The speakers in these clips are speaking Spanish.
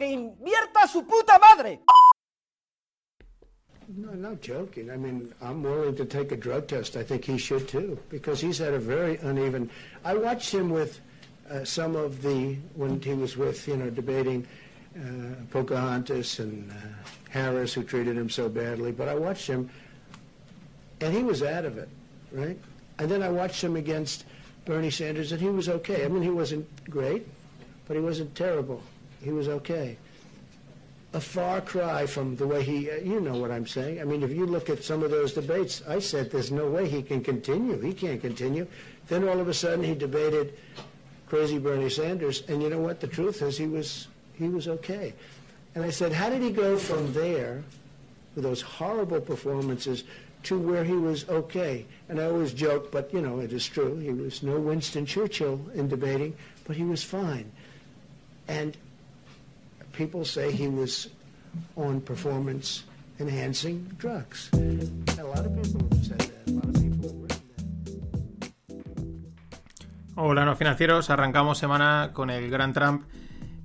¡Que invierta su puta madre! No, not joking. I mean, I'm willing to take a drug test. I think he should too, because he's had a very uneven. I watched him with uh, some of the when he was with you know debating uh, Pocahontas and uh, Harris, who treated him so badly. But I watched him, and he was out of it, right? And then I watched him against Bernie Sanders, and he was okay. I mean, he wasn't great, but he wasn't terrible. He was okay a far cry from the way he, uh, you know what I'm saying. I mean, if you look at some of those debates, I said there's no way he can continue. He can't continue. Then all of a sudden he debated crazy Bernie Sanders, and you know what? The truth is he was he was okay. And I said, how did he go from there with those horrible performances to where he was okay? And I always joke, but you know it is true. He was no Winston Churchill in debating, but he was fine. And people say he was on performance enhancing drugs. A lot of people have said that. Hola, no financieros. Arrancamos semana con el Gran Trump.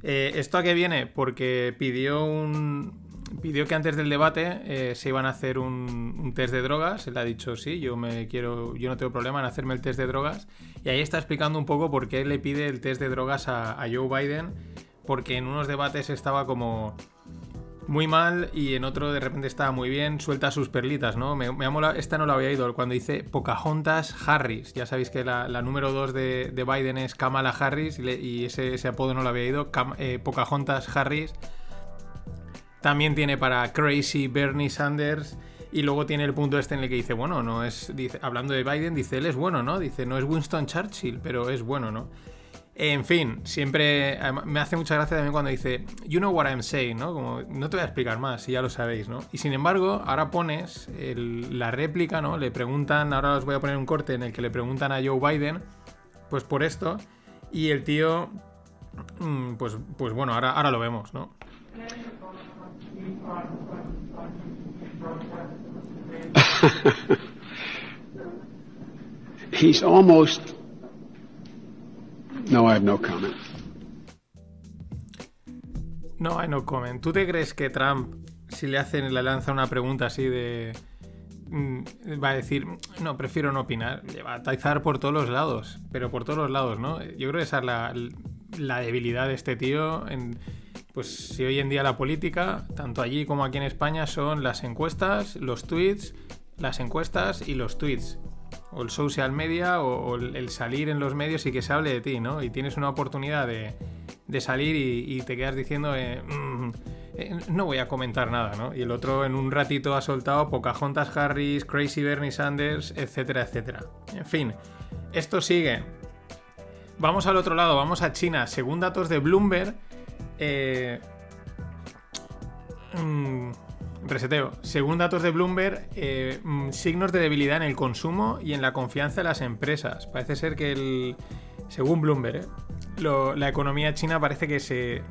Eh, ¿Esto a qué viene? Porque pidió un. Pidió que antes del debate eh, se iban a hacer un, un test de drogas. Él ha dicho sí, yo me quiero. Yo no tengo problema en hacerme el test de drogas. Y ahí está explicando un poco por qué le pide el test de drogas a, a Joe Biden. Porque en unos debates estaba como muy mal y en otro de repente estaba muy bien, suelta sus perlitas, ¿no? Me, me ha molado- esta no la había ido, cuando dice Pocahontas Harris. Ya sabéis que la, número 2 de, de Biden es Kamala Harris y, ese, ese apodo no lo había ido, Cam- eh, Pocahontas Harris. También tiene para Crazy Bernie Sanders. Y luego tiene el punto este en el que dice, bueno, no es. Hablando de Biden, dice, él es bueno, ¿no? Dice, no es Winston Churchill, pero es bueno, ¿no? En fin, siempre me hace mucha gracia también cuando dice, you know what I'm saying, ¿no? Como, no te voy a explicar más, si ya lo sabéis, ¿no? Y sin embargo, ahora pones la réplica, ¿no? Le preguntan, ahora os voy a poner un corte en el que le preguntan a Joe Biden, pues por esto, y el tío, mm, pues, pues bueno, ahora, ahora lo vemos, ¿no? He's almost. No, I have no comment. No, I no comment. ¿Tú te crees que Trump, si le hacen, le lanza una pregunta así de. mm, Va a decir, no, prefiero no opinar. Va a taizar por todos los lados, pero por todos los lados, ¿no? Yo creo que esa es la, la debilidad de este tío. En, pues si hoy en día la política, tanto allí como aquí en España, son las encuestas, los tweets, las encuestas y los tweets. O el social media o, el salir en los medios y que se hable de ti, ¿no? Y tienes una oportunidad de, salir y, y te quedas diciendo, eh, mm, eh, no voy a comentar nada, ¿no? Y el otro en un ratito ha soltado Pocahontas Harris, Crazy Bernie Sanders, etcétera, etcétera. En fin, esto sigue. Vamos al otro lado, vamos a China. Según datos de Bloomberg, eh, mm, reseteo. Según datos de Bloomberg, eh, mm, signos de debilidad en el consumo y en la confianza de las empresas. Parece ser que el. Según Bloomberg, eh, la economía china parece que se,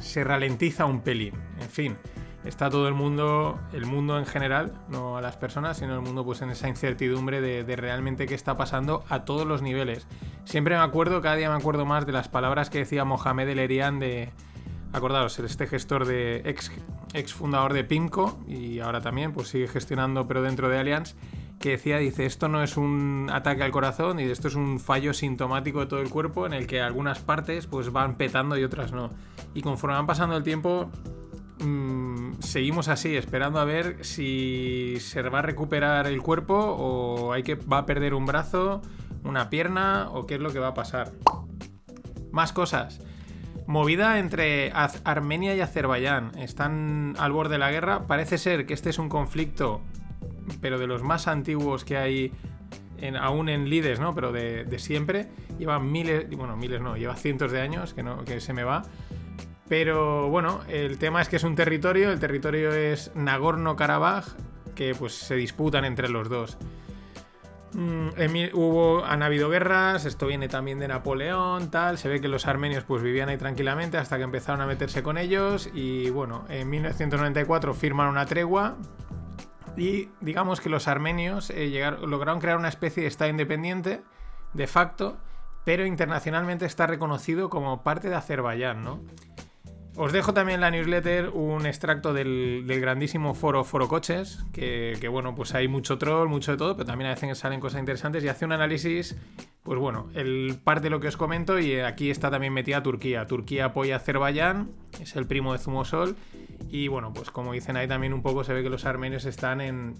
se ralentiza un pelín. En fin, está todo el mundo, el mundo en general, no a las personas, sino el mundo pues en esa incertidumbre de, realmente qué está pasando a todos los niveles. Siempre me acuerdo, cada día me acuerdo más de las palabras que decía Mohamed El Erian de... Acordaos, este gestor de ex, ex fundador de Pimco y ahora también pues sigue gestionando pero dentro de Allianz que decía, dice, esto no es un ataque al corazón y esto es un fallo sintomático de todo el cuerpo en el que algunas partes pues van petando y otras no. Y conforme van pasando el tiempo, mm, seguimos así, esperando a ver si se va a recuperar el cuerpo o hay que, va a perder un brazo, una pierna o qué es lo que va a pasar. Más cosas. Movida entre Armenia y Azerbaiyán. Están al borde de la guerra. Parece ser que este es un conflicto, pero de los más antiguos que hay aún en lides, ¿no? Pero de, de siempre. Lleva miles, bueno, miles no, lleva cientos de años que, no, que se me va. Pero bueno, el tema es que es un territorio, el territorio es Nagorno-Karabaj, que pues se disputan entre los dos. Mm, hubo, han habido guerras, esto viene también de Napoleón, tal. Se ve que los armenios pues vivían ahí tranquilamente hasta que empezaron a meterse con ellos. Y bueno, en 1994 firman una tregua. Y digamos que los armenios eh, lograron crear una especie de Estado independiente, de facto, pero internacionalmente está reconocido como parte de Azerbaiyán, ¿no? Os dejo también en la newsletter un extracto del, grandísimo foro Foro Coches, que, bueno, pues hay mucho troll, mucho de todo, pero también a veces salen cosas interesantes y hace un análisis, pues bueno, el parte de lo que os comento y aquí está también metida Turquía. Turquía apoya a Azerbaiyán, es el primo de Zumosol y bueno, pues como dicen ahí también un poco se ve que los armenios están en,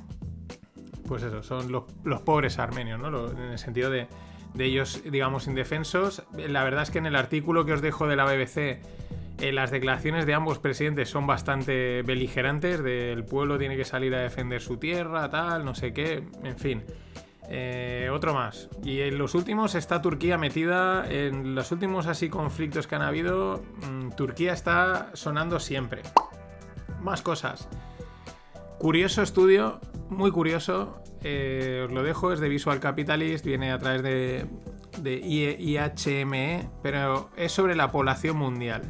pues eso, son los, los pobres armenios, ¿no? En el sentido de, de ellos, digamos, indefensos. La verdad es que en el artículo que os dejo de la BBC, eh, las declaraciones de ambos presidentes son bastante beligerantes, del pueblo tiene que salir a defender su tierra, tal, no sé qué, en fin. Eh, otro más. Y en los últimos está Turquía metida, en los últimos así conflictos que han habido, mm, Turquía está sonando siempre. Más cosas. Curioso estudio, muy curioso. eh, os lo dejo, es de Visual Capitalist, viene a través de, de IHME, pero es sobre la población mundial.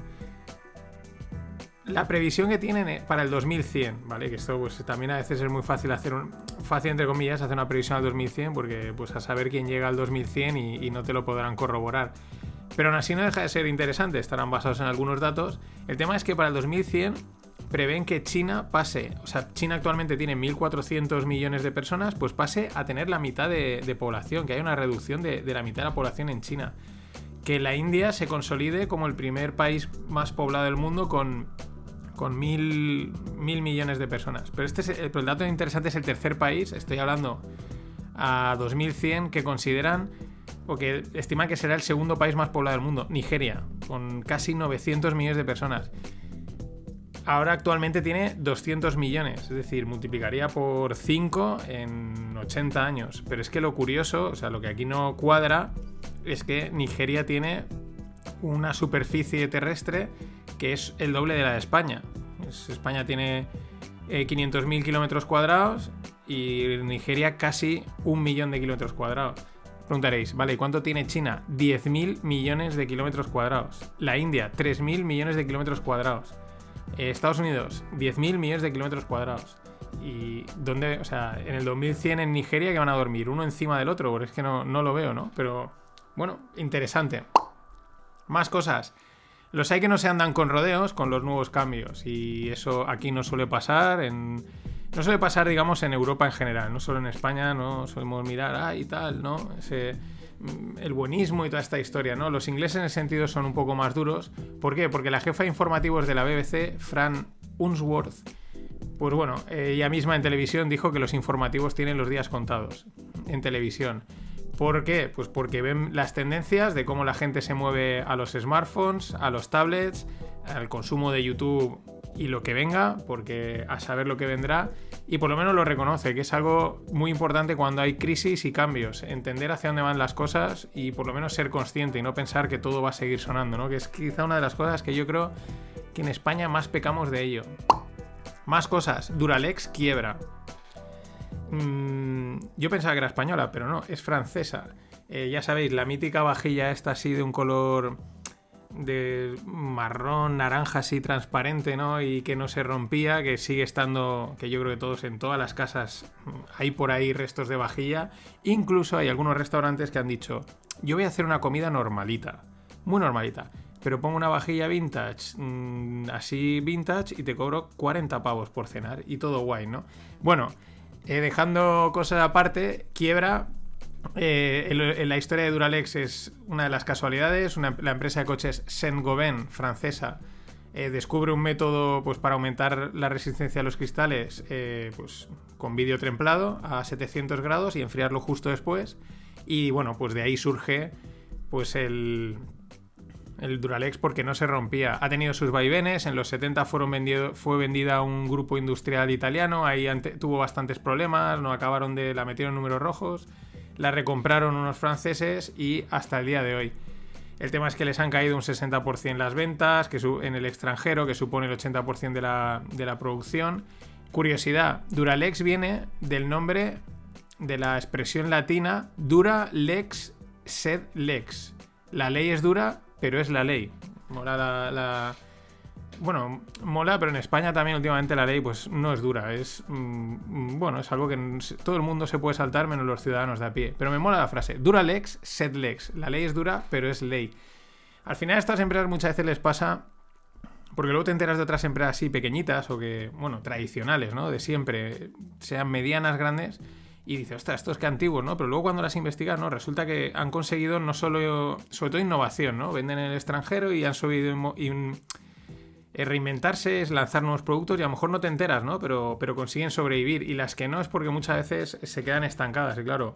La previsión que tienen para el 2100, ¿vale? Que esto pues también a veces es muy fácil hacer un, fácil entre comillas hacer una previsión al 2100 porque pues a saber quién llega al 2100 y, y no te lo podrán corroborar. Pero aún así no deja de ser interesante, estarán basados en algunos datos. El tema es que para el 2100 prevén que China pase, o sea, China actualmente tiene 1.400 millones de personas, pues pase a tener la mitad de, de población, que hay una reducción de, de la mitad de la población en China. Que la India se consolide como el primer país más poblado del mundo con, con mil, mil millones de personas. Pero este es el, pero el dato interesante es el tercer país, estoy hablando a 2100, que consideran o que estiman que será el segundo país más poblado del mundo, Nigeria, con casi 900 millones de personas. Ahora actualmente tiene 200 millones, es decir, multiplicaría por 5 en 80 años. Pero es que lo curioso, o sea, lo que aquí no cuadra, es que Nigeria tiene una superficie terrestre que es el doble de la de España. Es- España tiene eh, 500.000 kilómetros cuadrados y Nigeria casi un millón de kilómetros cuadrados. Preguntaréis, vale, ¿y cuánto tiene China? 10.000 millones de kilómetros cuadrados. La India, 3.000 millones de kilómetros cuadrados. Eh, Estados Unidos, 10.000 millones de kilómetros cuadrados. ¿Y dónde? O sea, en el 2100 en Nigeria que van a dormir uno encima del otro, porque es que no, no lo veo, ¿no? Pero bueno, interesante. Más cosas. Los hay que no se andan con rodeos con los nuevos cambios y eso aquí no suele pasar en... No suele pasar, digamos, en Europa en general, no solo en España, no solemos mirar, ah, y tal, ¿no? Ese, mm, el buenismo y toda esta historia, ¿no? Los ingleses en ese sentido son un poco más duros. ¿Por qué? Porque la jefa de informativos de la BBC, Fran Unsworth, pues bueno, ella misma en televisión dijo que los informativos tienen los días contados en televisión. ¿Por qué? Pues porque ven las tendencias de cómo la gente se mueve a los smartphones, a los tablets, al consumo de YouTube y lo que venga, porque a saber lo que vendrá, y por lo menos lo reconoce, que es algo muy importante cuando hay crisis y cambios, entender hacia dónde van las cosas y por lo menos ser consciente y no pensar que todo va a seguir sonando, ¿no? Que es quizá una de las cosas que yo creo que en España más pecamos de ello. Más cosas, Duralex quiebra. Mm, yo pensaba que era española, pero no, es francesa. Eh, ya sabéis, la mítica vajilla esta así de un color de marrón, naranja así transparente, ¿no? Y que no se rompía, que sigue estando, que yo creo que todos en todas las casas mm, hay por ahí restos de vajilla. Incluso hay algunos restaurantes que han dicho, yo voy a hacer una comida normalita, muy normalita. Pero pongo una vajilla vintage, mm, así vintage, y te cobro 40 pavos por cenar. Y todo guay, ¿no? Bueno, eh, dejando cosas aparte, quiebra. eh, en, en la historia de Duralex es una de las casualidades. La empresa de coches Saint-Gobain, francesa, eh, descubre un método pues, para aumentar la resistencia a los cristales eh, pues, con vidrio templado a 700 grados y enfriarlo justo después. Y bueno, pues de ahí surge pues el, el Duralex porque no se rompía. Ha tenido sus vaivenes, en los 70 fueron vendido, fue vendida a un grupo industrial italiano, ahí tuvo bastantes problemas, no acabaron de... la metieron en números rojos, la recompraron unos franceses y hasta el día de hoy. El tema es que les han caído un 60% las ventas que en el extranjero, que supone el 80% de la, de la producción. Curiosidad, Duralex viene del nombre de la expresión latina dura lex sed lex. La ley es dura, pero es la ley. Mola la, Bueno, mola, pero en España también últimamente la ley pues no es dura. Es... Mm, bueno, es algo que todo el mundo se puede saltar menos los ciudadanos de a pie. Pero me mola la frase. Dura lex, sed lex. La ley es dura, pero es ley. Al final a estas empresas muchas veces les pasa... Porque luego te enteras de otras empresas así pequeñitas o que, bueno, tradicionales, ¿no? De siempre, sean medianas, grandes y dices, ostras, esto es que antiguos, ¿no? Pero luego cuando las investigas, ¿no? Resulta que han conseguido no solo, sobre todo innovación, ¿no? Venden en el extranjero y han subido reinventarse, es lanzar nuevos productos y a lo mejor no te enteras, ¿no? Pero, pero consiguen sobrevivir. Y las que no es porque muchas veces se quedan estancadas. Y claro,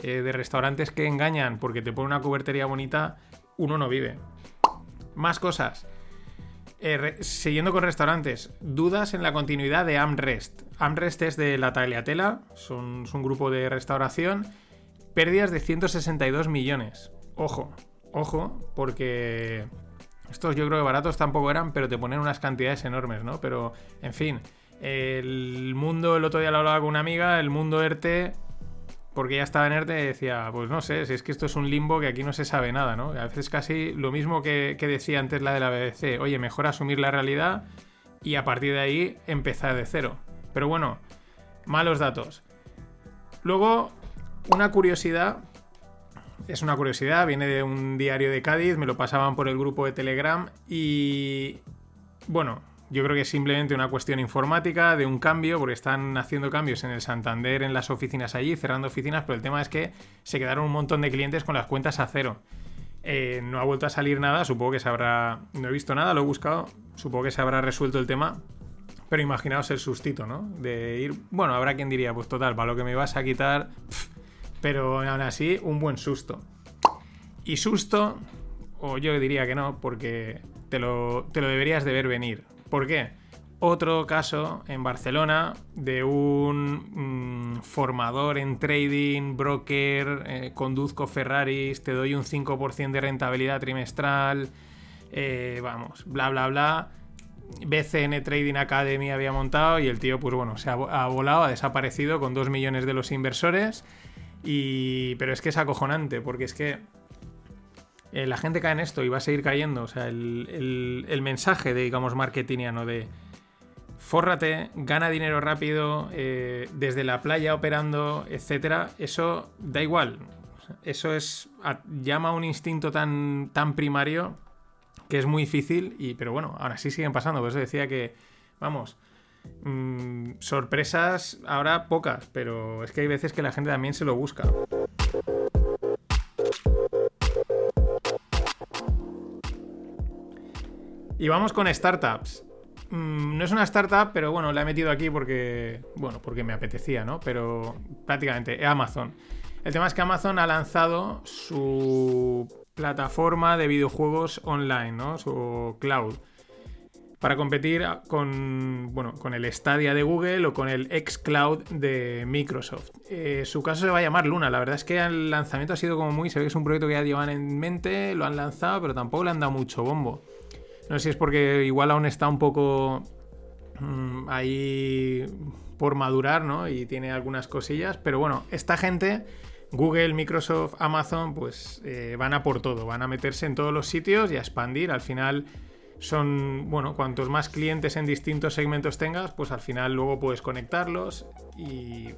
eh, de restaurantes que engañan porque te ponen una cubertería bonita, uno no vive. Más cosas. Eh, siguiendo con restaurantes, dudas en la continuidad de Amrest. Amrest es de la Tagliatela, son, es un grupo de restauración. Pérdidas de 162 millones. Ojo, ojo, porque estos yo creo que baratos tampoco eran, pero te ponen unas cantidades enormes, ¿no? Pero, en fin, el mundo, el otro día lo hablaba con una amiga, el mundo ERTE porque ya estaba en ERTE y decía, pues no sé, si es que esto es un limbo que aquí no se sabe nada, ¿no? A veces casi lo mismo que, decía antes la de la BBC, oye, mejor asumir la realidad y a partir de ahí empezar de cero. Pero bueno, malos datos. Luego, una curiosidad, es una curiosidad, viene de un diario de Cádiz, me lo pasaban por el grupo de Telegram y... Bueno, yo creo que es simplemente una cuestión informática de un cambio, porque están haciendo cambios en el Santander, en las oficinas allí, cerrando oficinas, pero el tema es que se quedaron un montón de clientes con las cuentas a cero. Eh, no ha vuelto a salir nada, supongo que se habrá... No he visto nada, lo he buscado, supongo que se habrá resuelto el tema, pero imaginaos el sustito, ¿no? De ir... Bueno, habrá quien diría, pues total, para lo que me vas a quitar... pero aún así, un buen susto. Y susto, o yo diría que no, porque te lo, te lo deberías de ver venir. ¿Por qué? Otro caso en Barcelona de un mm, formador en trading, broker, eh, conduzco Ferraris, te doy un 5% de rentabilidad trimestral, eh, vamos, bla, bla, bla. BCN Trading Academy había montado y el tío, pues bueno, se ha, volado, ha desaparecido con 2 millones de los inversores. Y... Pero es que es acojonante, porque es que eh, la gente cae en esto y va a seguir cayendo. O sea, el, mensaje de, digamos, marketingiano de fórrate, gana dinero rápido, eh, desde la playa operando, etcétera, eso da igual. Eso es. llama a un instinto tan, tan primario que es muy difícil. Y, pero bueno, ahora sí siguen pasando. Por eso decía que, vamos. Mm, sorpresas ahora pocas, pero es que hay veces que la gente también se lo busca. Y vamos con startups. Mm, no es una startup, pero bueno, la he metido aquí porque, bueno, porque me apetecía, ¿no? Pero prácticamente Amazon. El tema es que Amazon ha lanzado su plataforma de videojuegos online, ¿no? Su cloud. Para competir con, bueno, con el Stadia de Google o con el xCloud de Microsoft. Eh, su caso se va a llamar Luna. La verdad es que el lanzamiento ha sido como muy. Se ve que es un proyecto que ya llevan en mente, lo han lanzado, pero tampoco le han dado mucho bombo. No sé si es porque igual aún está un poco mm, ahí por madurar, ¿no? Y tiene algunas cosillas. Pero bueno, esta gente, Google, Microsoft, Amazon, pues eh, van a por todo. Van a meterse en todos los sitios y a expandir. Al final son, bueno, cuantos más clientes en distintos segmentos tengas, pues al final luego puedes conectarlos y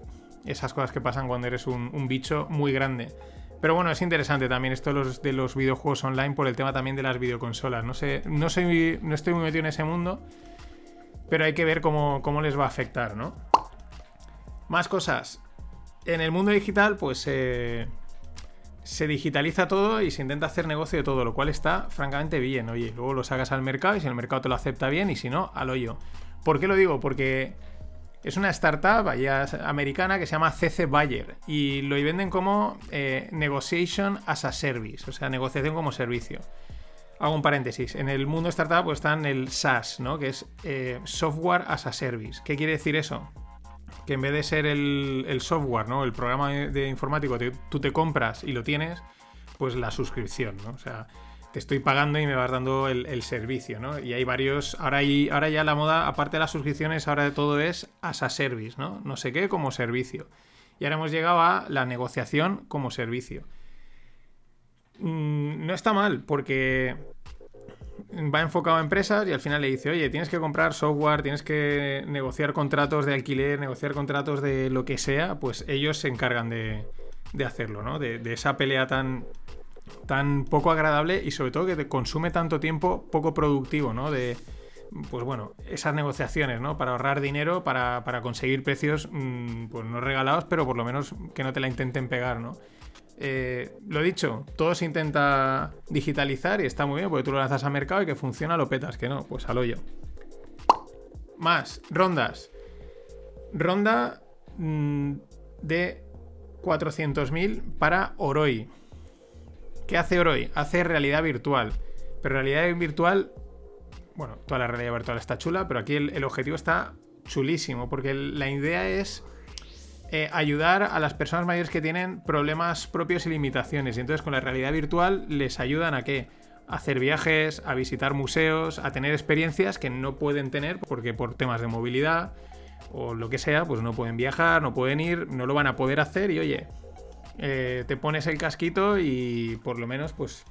esas cosas que pasan cuando eres un bicho muy grande. Pero bueno, es interesante también esto de los, de los videojuegos online por el tema también de las videoconsolas. No sé, no, soy, no estoy muy metido en ese mundo, pero hay que ver cómo, les va a afectar, ¿no? Más cosas. En el mundo digital, pues eh, se digitaliza todo y se intenta hacer negocio de todo, lo cual está francamente bien. Oye, luego lo sacas al mercado y si el mercado te lo acepta bien y si no, al hoyo. ¿Por qué lo digo? Porque es una startup americana que se llama CC Bayer y lo venden como eh, Negotiation as a Service, o sea, negociación como servicio. Hago un paréntesis. En el mundo startup pues, están el SaaS, ¿no? que es eh, Software as a Service. ¿Qué quiere decir eso? Que en vez de ser el, software, ¿no? el programa de, informático, tú te compras y lo tienes, pues la suscripción. ¿no? O sea, te estoy pagando y me vas dando el, servicio, ¿no? Y hay varios, ahora, hay, ahora ya la moda, aparte de las suscripciones, ahora de todo es as a service, ¿no? No sé qué como servicio. Y ahora hemos llegado a la negociación como servicio. Mm, no está mal, porque va enfocado a empresas y al final le dice, oye, tienes que comprar software, tienes que negociar contratos de alquiler, negociar contratos de lo que sea, pues ellos se encargan de, de hacerlo, ¿no? De, esa pelea tan, tan poco agradable y sobre todo que te consume tanto tiempo poco productivo, ¿no? De, pues bueno, esas negociaciones, ¿no? Para ahorrar dinero, para, para conseguir precios, mmm, pues no regalados, pero por lo menos que no te la intenten pegar, ¿no? Eh, lo dicho, todo se intenta digitalizar y está muy bien porque tú lo lanzas al mercado y que funciona, lo petas, que no, pues al hoyo. Más, rondas. Ronda mmm, de 400.000 para Oroi. ¿Qué hace Oroi? Hace realidad virtual. Pero realidad virtual, bueno, toda la realidad virtual está chula, pero aquí el, objetivo está chulísimo porque la idea es eh, ayudar a las personas mayores que tienen problemas propios y limitaciones. Y entonces con la realidad virtual les ayudan a qué? A hacer viajes, a visitar museos, a tener experiencias que no pueden tener porque por temas de movilidad o lo que sea, pues no pueden viajar, no pueden ir, no lo van a poder hacer y oye, eh, te pones el casquito y por lo menos pues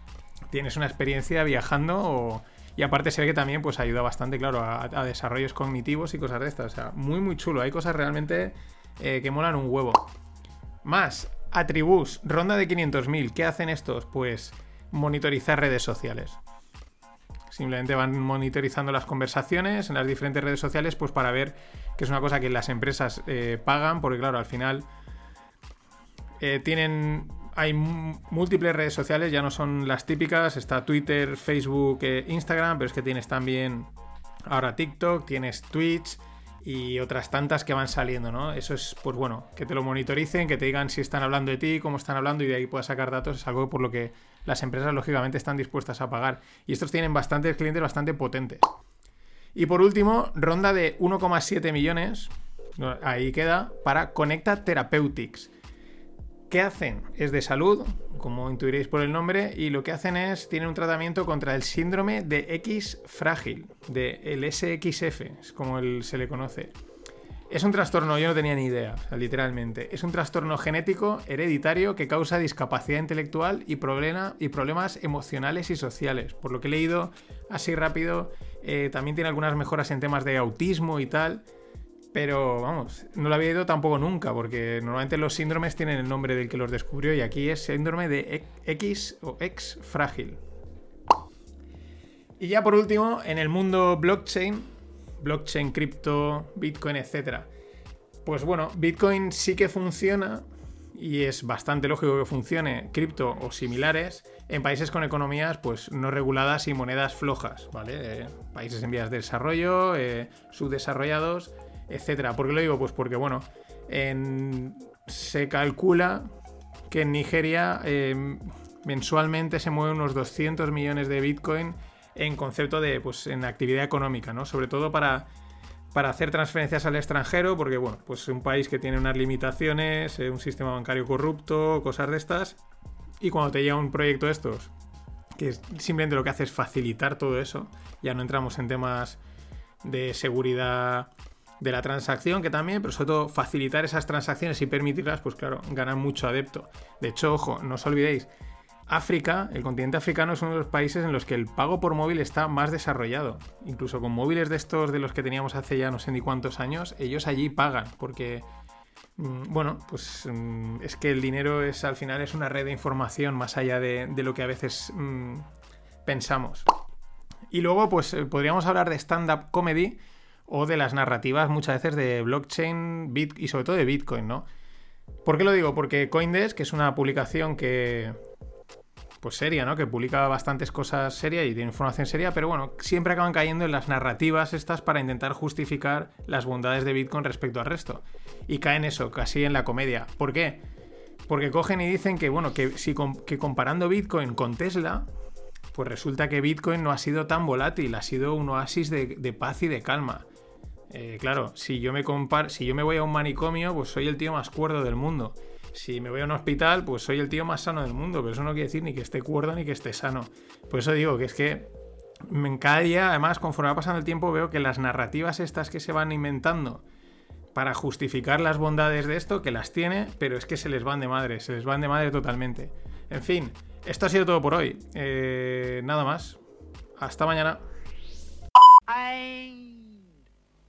tienes una experiencia viajando. Y aparte se ve que también pues ayuda bastante, claro, a, a desarrollos cognitivos y cosas de estas. O sea, muy muy chulo. Hay cosas realmente eh, que molan un huevo. Más, Atribus, ronda de 500.000. ¿Qué hacen estos? Pues monitorizar redes sociales. Simplemente van monitorizando las conversaciones en las diferentes redes sociales, pues para ver que es una cosa que las empresas eh, pagan, porque claro, al final eh, tienen. Hay múltiples redes sociales, ya no son las típicas. Está Twitter, Facebook, eh, Instagram, pero es que tienes también ahora TikTok, tienes Twitch y otras tantas que van saliendo, ¿no? Eso es, pues bueno, que te lo monitoricen, que te digan si están hablando de ti, cómo están hablando y de ahí puedas sacar datos, es algo por lo que las empresas lógicamente están dispuestas a pagar. Y estos tienen bastantes clientes bastante potentes. Y por último, ronda de 1,7 millones, ahí queda, para Conecta Therapeutics. ¿Qué hacen? Es de salud, como intuiréis por el nombre, y lo que hacen es, tienen un tratamiento contra el síndrome de X frágil, de el SXF, es como el, se le conoce. Es un trastorno, yo no tenía ni idea, literalmente. Es un trastorno genético hereditario que causa discapacidad intelectual y, problema, y problemas emocionales y sociales. Por lo que he leído así rápido, eh, también tiene algunas mejoras en temas de autismo y tal. Pero vamos, no lo había ido tampoco nunca, porque normalmente los síndromes tienen el nombre del que los descubrió y aquí es síndrome de X o X frágil. Y ya por último, en el mundo blockchain, blockchain, cripto, Bitcoin, etc. Pues bueno, Bitcoin sí que funciona y es bastante lógico que funcione cripto o similares en países con economías pues no reguladas y monedas flojas, ¿vale? Eh, países en vías de desarrollo, eh, subdesarrollados etcétera. ¿Por qué lo digo? Pues porque, bueno, en... se calcula que en Nigeria eh, mensualmente se mueven unos 200 millones de Bitcoin en concepto de, pues, en actividad económica, ¿no? Sobre todo para, para hacer transferencias al extranjero, porque, bueno, pues es un país que tiene unas limitaciones, eh, un sistema bancario corrupto, cosas de estas. Y cuando te llega un proyecto de estos, que simplemente lo que hace es facilitar todo eso, ya no entramos en temas de seguridad de la transacción, que también, pero sobre todo facilitar esas transacciones y permitirlas, pues claro, ganan mucho adepto. De hecho, ojo, no os olvidéis, África, el continente africano es uno de los países en los que el pago por móvil está más desarrollado. Incluso con móviles de estos de los que teníamos hace ya no sé ni cuántos años, ellos allí pagan, porque mm, bueno, pues mm, es que el dinero es al final es una red de información más allá de, lo que a veces mmm, pensamos. Y luego, pues eh, podríamos hablar de stand-up comedy, o de las narrativas muchas veces de blockchain bit y sobre todo de Bitcoin, ¿no? ¿Por qué lo digo? Porque Coindesk, que es una publicación que pues seria, ¿no? Que publica bastantes cosas serias y tiene información seria, pero bueno, siempre acaban cayendo en las narrativas estas para intentar justificar las bondades de Bitcoin respecto al resto. Y caen eso, casi en la comedia. ¿Por qué? Porque cogen y dicen que, bueno, que, si, que comparando Bitcoin con Tesla, pues resulta que Bitcoin no ha sido tan volátil, ha sido un oasis de, de paz y de calma. Eh, claro, si yo me si yo me voy a un manicomio, pues soy el tío más cuerdo del mundo. Si me voy a un hospital, pues soy el tío más sano del mundo, pero eso no quiere decir ni que esté cuerdo ni que esté sano. Por eso digo que es que en cada día, además, conforme va pasando el tiempo, veo que las narrativas estas que se van inventando para justificar las bondades de esto, que las tiene, pero es que se les van de madre, se les van de madre totalmente. En fin, esto ha sido todo por hoy. Eh, nada más. Hasta mañana.